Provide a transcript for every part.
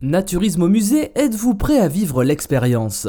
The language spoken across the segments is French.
Naturisme au musée, êtes-vous prêt à vivre l'expérience?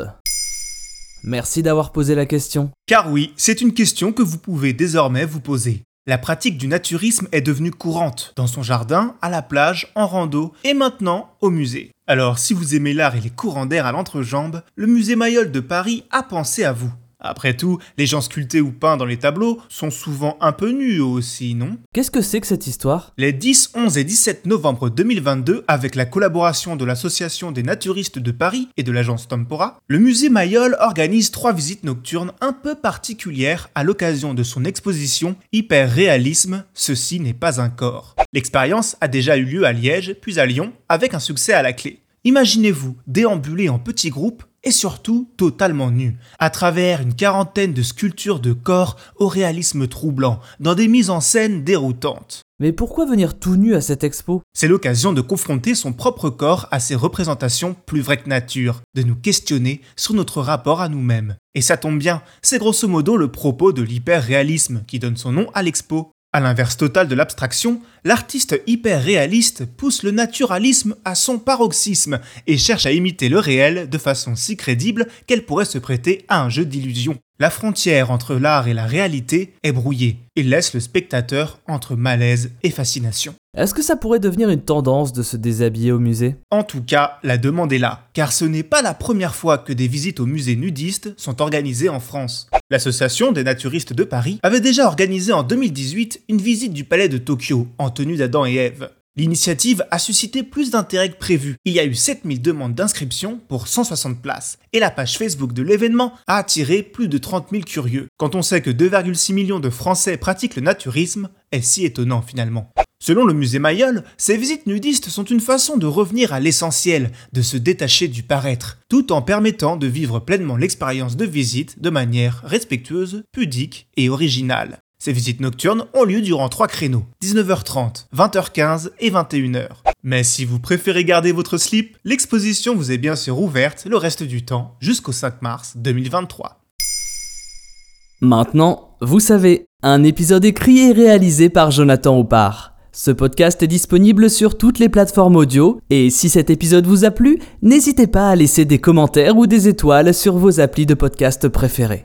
Merci d'avoir posé la question. Car oui, c'est une question que vous pouvez désormais vous poser. La pratique du naturisme est devenue courante, dans son jardin, à la plage, en rando et maintenant au musée. Alors si vous aimez l'art et les courants d'air à l'entrejambe, le musée Mayol de Paris a pensé à vous. Après tout, les gens sculptés ou peints dans les tableaux sont souvent un peu nus aussi, non? Qu'est-ce que c'est que cette histoire? Les 10, 11 et 17 novembre 2022, avec la collaboration de l'Association des naturistes de Paris et de l'agence Tempora, le musée Mayol organise trois visites nocturnes un peu particulières à l'occasion de son exposition Hyper Réalisme, ceci n'est pas un corps. L'expérience a déjà eu lieu à Liège, puis à Lyon, avec un succès à la clé. Imaginez-vous déambuler en petits groupes et surtout totalement nu, à travers une quarantaine de sculptures de corps au réalisme troublant, dans des mises en scène déroutantes. Mais pourquoi venir tout nu à cette expo? C'est l'occasion de confronter son propre corps à ses représentations plus vraies que nature, de nous questionner sur notre rapport à nous-mêmes. Et ça tombe bien, c'est grosso modo le propos de l'hyper-réalisme qui donne son nom à l'expo. À l'inverse total de l'abstraction, l'artiste hyper réaliste pousse le naturalisme à son paroxysme et cherche à imiter le réel de façon si crédible qu'elle pourrait se prêter à un jeu d'illusion. La frontière entre l'art et la réalité est brouillée. Il laisse le spectateur entre malaise et fascination. Est-ce que ça pourrait devenir une tendance de se déshabiller au musée? En tout cas, la demande est là, car ce n'est pas la première fois que des visites au musée nudistes sont organisées en France. L'association des naturistes de Paris avait déjà organisé en 2018 une visite du palais de Tokyo en tenue d'Adam et Ève. L'initiative a suscité plus d'intérêt que prévu. Il y a eu 7000 demandes d'inscription pour 160 places. Et la page Facebook de l'événement a attiré plus de 30 000 curieux. Quand on sait que 2,6 millions de Français pratiquent le naturisme, est si étonnant finalement? Selon le musée Mayol, ces visites nudistes sont une façon de revenir à l'essentiel, de se détacher du paraître, tout en permettant de vivre pleinement l'expérience de visite de manière respectueuse, pudique et originale. Ces visites nocturnes ont lieu durant trois créneaux, 19h30, 20h15 et 21h. Mais si vous préférez garder votre slip, l'exposition vous est bien sûr ouverte le reste du temps jusqu'au 5 mars 2023. Maintenant, vous savez, un épisode écrit et réalisé par Jonathan Oppard. Ce podcast est disponible sur toutes les plateformes audio et si cet épisode vous a plu, n'hésitez pas à laisser des commentaires ou des étoiles sur vos applis de podcast préférés.